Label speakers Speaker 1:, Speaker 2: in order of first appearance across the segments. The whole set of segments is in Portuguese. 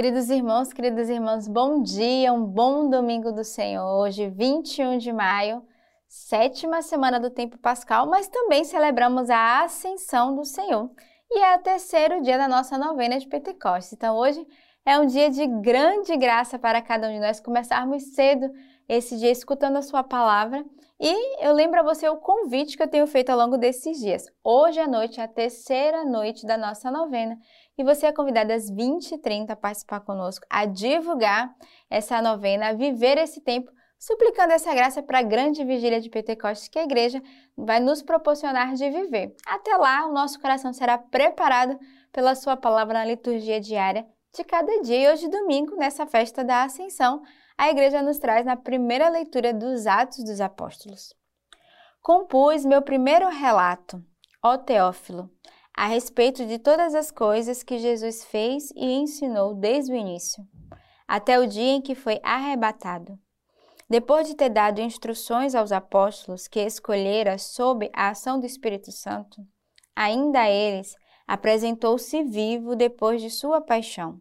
Speaker 1: Queridos irmãos, queridas irmãs, bom dia, um bom domingo do Senhor. Hoje, 21 de maio, sétima semana do tempo pascal, mas também celebramos a ascensão do Senhor. E é o terceiro dia da nossa novena de Pentecostes. Então, hoje é um dia de grande graça para cada um de nós começarmos cedo esse dia escutando a sua palavra. E eu lembro a você o convite que eu tenho feito ao longo desses dias. Hoje à noite é a terceira noite da nossa novena e você é convidado às 20h30 a participar conosco, a divulgar essa novena, a viver esse tempo, suplicando essa graça para a grande vigília de Pentecostes que a igreja vai nos proporcionar de viver. Até lá, o nosso coração será preparado pela sua palavra na liturgia diária de cada dia. E hoje, domingo, nessa festa da Ascensão, a igreja nos traz na primeira leitura dos Atos dos Apóstolos. Compus meu primeiro relato, ó Teófilo, a respeito de todas as coisas que Jesus fez e ensinou desde o início, até o dia em que foi arrebatado. Depois de ter dado instruções aos apóstolos que escolhera sob a ação do Espírito Santo, ainda a eles apresentou-se vivo depois de sua paixão.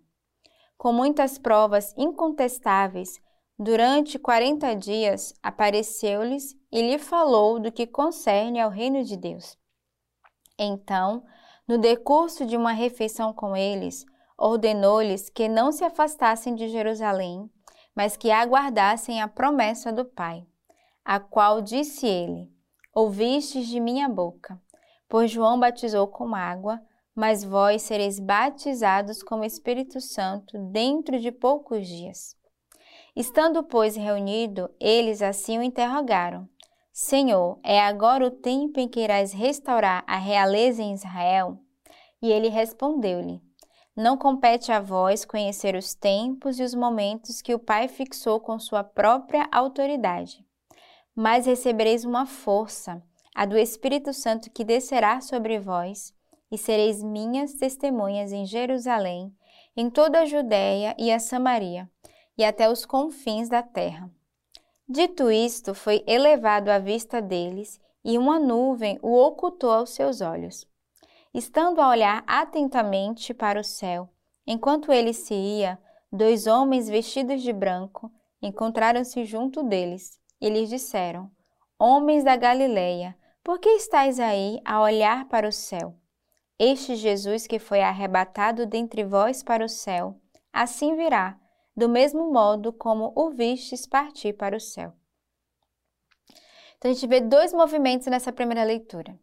Speaker 1: Com muitas provas incontestáveis, durante quarenta dias apareceu-lhes e lhe falou do que concerne ao reino de Deus. Então, no decurso de uma refeição com eles, ordenou-lhes que não se afastassem de Jerusalém, mas que aguardassem a promessa do Pai, a qual disse ele: Ouvistes de minha boca. Pois João batizou com água, mas vós sereis batizados com o Espírito Santo dentro de poucos dias. Estando, pois, reunido, eles assim o interrogaram: Senhor, é agora o tempo em que irás restaurar a realeza em Israel? E ele respondeu-lhe: Não compete a vós conhecer os tempos e os momentos que o Pai fixou com sua própria autoridade. Mas recebereis uma força, a do Espírito Santo que descerá sobre vós, e sereis minhas testemunhas em Jerusalém, em toda a Judéia e a Samaria, e até os confins da terra. Dito isto, foi elevado à vista deles, e uma nuvem o ocultou aos seus olhos. Estando a olhar atentamente para o céu, enquanto ele se ia, dois homens vestidos de branco encontraram-se junto deles e lhes disseram: Homens da Galileia, por que estáis aí a olhar para o céu? Este Jesus que foi arrebatado dentre vós para o céu, assim virá do mesmo modo como o vistes partir para o céu. Então a gente vê dois movimentos nessa primeira leitura.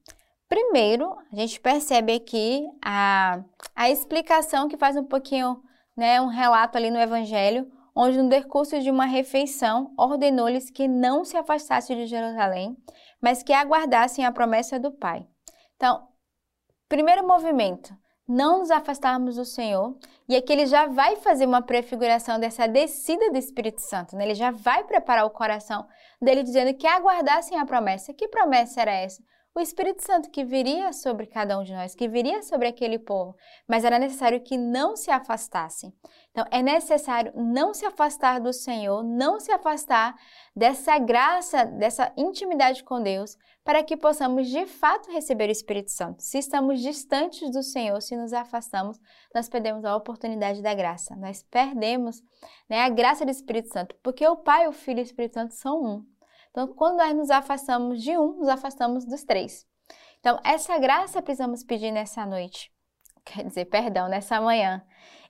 Speaker 1: Primeiro, a gente percebe aqui a, a explicação que faz um pouquinho, né, um relato ali no Evangelho, onde no decurso de uma refeição ordenou-lhes que não se afastassem de Jerusalém, mas que aguardassem a promessa do Pai. Então, primeiro movimento, não nos afastarmos do Senhor. E aqui ele já vai fazer uma prefiguração dessa descida do Espírito Santo, né? Ele já vai preparar o coração dele dizendo que aguardassem a promessa. Que promessa era essa? O Espírito Santo que viria sobre cada um de nós, que viria sobre aquele povo, mas era necessário que não se afastassem. Então, é necessário não se afastar do Senhor, não se afastar dessa graça, dessa intimidade com Deus, para que possamos de fato receber o Espírito Santo. Se estamos distantes do Senhor, se nos afastamos, nós perdemos a oportunidade da graça. Nós perdemos né, a graça do Espírito Santo, porque o Pai, o Filho e o Espírito Santo são um. Então, quando nós nos afastamos de um, nos afastamos dos três. Então, essa graça precisamos pedir nessa noite. Quer dizer, perdão, nessa manhã.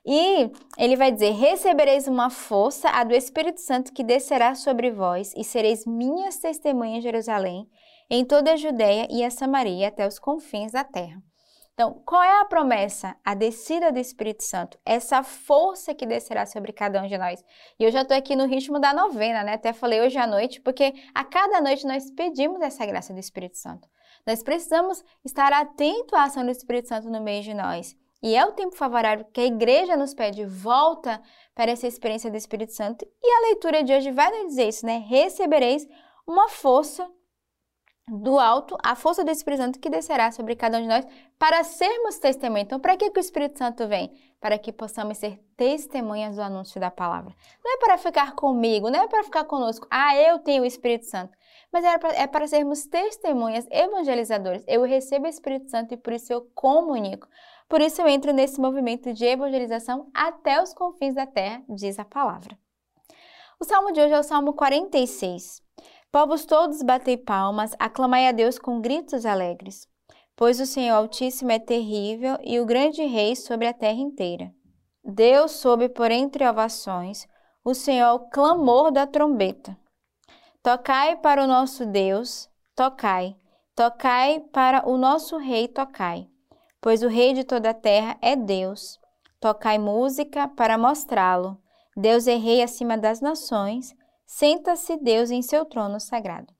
Speaker 1: E ele vai dizer: Recebereis uma força, a do Espírito Santo, que descerá sobre vós, e sereis minhas testemunhas em Jerusalém, em toda a Judéia e a Samaria até os confins da terra. Então, qual é a promessa? A descida do Espírito Santo, essa força que descerá sobre cada um de nós. E eu já estou aqui no ritmo da novena, né? Até falei hoje à noite, porque a cada noite nós pedimos essa graça do Espírito Santo. Nós precisamos estar atento à ação do Espírito Santo no meio de nós. E é o tempo favorável que a igreja nos pede volta para essa experiência do Espírito Santo. E a leitura de hoje vai nos dizer isso, né? Recebereis uma força do alto a força do Espírito Santo que descerá sobre cada um de nós para sermos testemunhas. Então, para que, que o Espírito Santo vem? Para que possamos ser testemunhas do anúncio da palavra. Não é para ficar comigo, não é para ficar conosco. Ah, eu tenho o Espírito Santo. Mas é para, é para sermos testemunhas evangelizadores. Eu recebo o Espírito Santo e por isso eu comunico. Por isso eu entro nesse movimento de evangelização até os confins da terra, diz a palavra. O salmo de hoje é o Salmo 46. Povos todos batei palmas, aclamai a Deus com gritos alegres. Pois o Senhor Altíssimo é terrível e o grande Rei sobre a terra inteira. Deus soube por entre ovações, o Senhor o clamor da trombeta. Tocai para o nosso Deus, tocai, tocai para o nosso Rei, tocai, pois o Rei de toda a terra é Deus. Tocai música para mostrá-lo. Deus é Rei acima das nações, senta-se Deus em seu trono sagrado.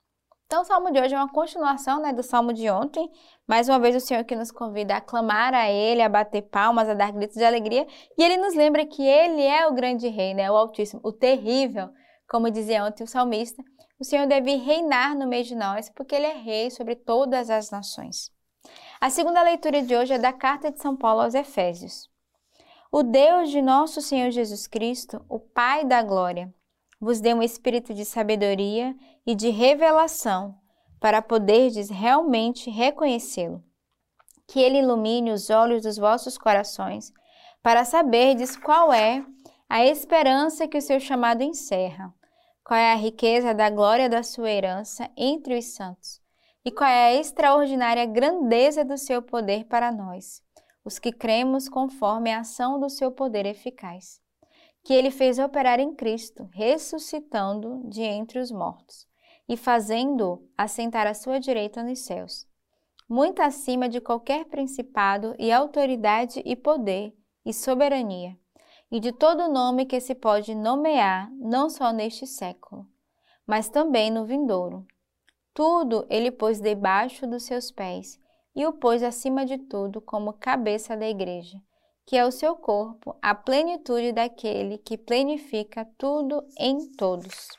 Speaker 1: Então, o salmo de hoje é uma continuação né, do salmo de ontem. Mais uma vez, o Senhor que nos convida a clamar a Ele, a bater palmas, a dar gritos de alegria. E Ele nos lembra que Ele é o grande Rei, né, o Altíssimo, o terrível, como dizia ontem o salmista. O Senhor deve reinar no meio de nós, porque Ele é Rei sobre todas as nações. A segunda leitura de hoje é da carta de São Paulo aos Efésios. O Deus de nosso Senhor Jesus Cristo, o Pai da Glória, vos dê um espírito de sabedoria e de revelação para poderdes realmente reconhecê-lo. Que ele ilumine os olhos dos vossos corações para saberdes qual é a esperança que o seu chamado encerra, qual é a riqueza da glória da sua herança entre os santos e qual é a extraordinária grandeza do seu poder para nós, os que cremos conforme a ação do seu poder eficaz que ele fez operar em Cristo, ressuscitando de entre os mortos e fazendo-o assentar à sua direita nos céus, muito acima de qualquer principado e autoridade e poder e soberania, e de todo nome que se pode nomear, não só neste século, mas também no vindouro. Tudo ele pôs debaixo dos seus pés e o pôs acima de tudo como cabeça da igreja que é o seu corpo, a plenitude daquele que plenifica tudo em todos.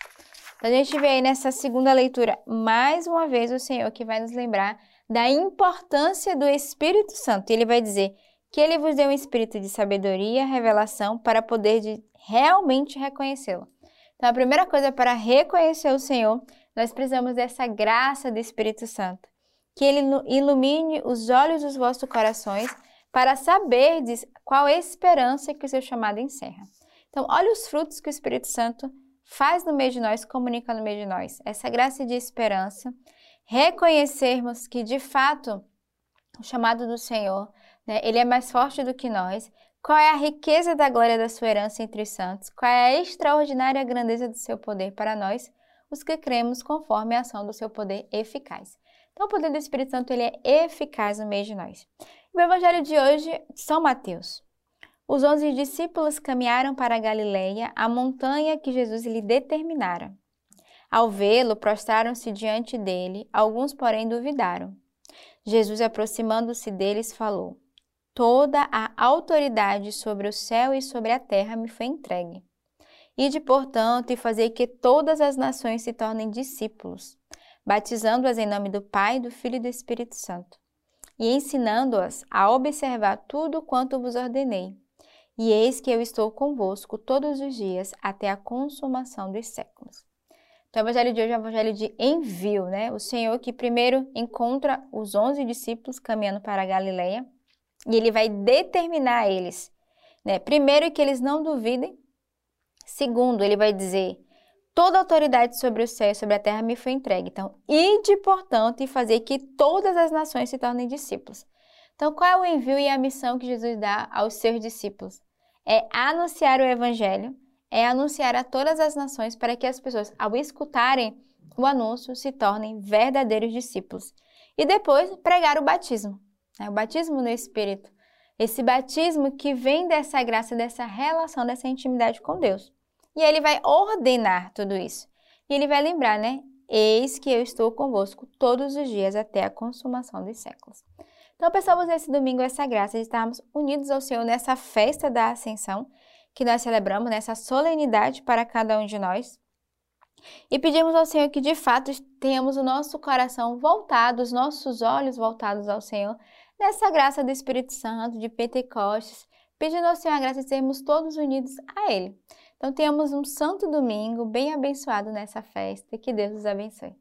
Speaker 1: Então, a gente vê aí nessa segunda leitura, mais uma vez, o Senhor que vai nos lembrar da importância do Espírito Santo. Ele vai dizer que ele vos deu um espírito de sabedoria, revelação, para poder de realmente reconhecê-lo. Então, a primeira coisa para reconhecer o Senhor, nós precisamos dessa graça do Espírito Santo. Que ele ilumine os olhos dos vossos corações para saberdes qual a esperança que o seu chamado encerra. Então, olha os frutos que o Espírito Santo faz no meio de nós, comunica no meio de nós. Essa graça de esperança, reconhecermos que, de fato, o chamado do Senhor, né, ele é mais forte do que nós. Qual é a riqueza da glória da sua herança entre os santos? Qual é a extraordinária grandeza do seu poder para nós, os que cremos conforme a ação do seu poder eficaz. Então, o poder do Espírito Santo ele é eficaz no meio de nós. O evangelho de hoje, São Mateus. Os onze discípulos caminharam para a Galileia, a montanha que Jesus lhe determinara. Ao vê-lo, prostraram-se diante dele, alguns, porém, duvidaram. Jesus, aproximando-se deles, falou: Toda a autoridade sobre o céu e sobre a terra me foi entregue. Ide, portanto, e fazei que todas as nações se tornem discípulos, batizando-as em nome do Pai, do Filho e do Espírito Santo e ensinando-as a observar tudo quanto vos ordenei. E eis que eu estou convosco todos os dias até a consumação dos séculos. Então, o evangelho de hoje é o evangelho de envio, né? O Senhor que primeiro encontra os onze discípulos caminhando para a Galileia e ele vai determinar a eles, né? Primeiro que eles não duvidem. Segundo, ele vai dizer Toda a autoridade sobre o céu e sobre a terra me foi entregue. Então, ide, portanto, e fazer que todas as nações se tornem discípulos. Então, qual é o envio e a missão que Jesus dá aos seus discípulos? É anunciar o evangelho, é anunciar a todas as nações para que as pessoas, ao escutarem o anúncio, se tornem verdadeiros discípulos. E depois, pregar o batismo, né? o batismo no Espírito. Esse batismo que vem dessa graça, dessa relação, dessa intimidade com Deus. E ele vai ordenar tudo isso. E ele vai lembrar, né? Eis que eu estou convosco todos os dias até a consumação dos séculos. Então, pensamos nesse domingo essa graça de estarmos unidos ao Senhor nessa festa da Ascensão que nós celebramos, nessa solenidade para cada um de nós. E pedimos ao Senhor que de fato tenhamos o nosso coração voltado, os nossos olhos voltados ao Senhor, nessa graça do Espírito Santo, de Pentecostes, pedindo ao Senhor a graça de sermos todos unidos a Ele. Então, tenhamos um santo domingo bem abençoado nessa festa. Que Deus os abençoe.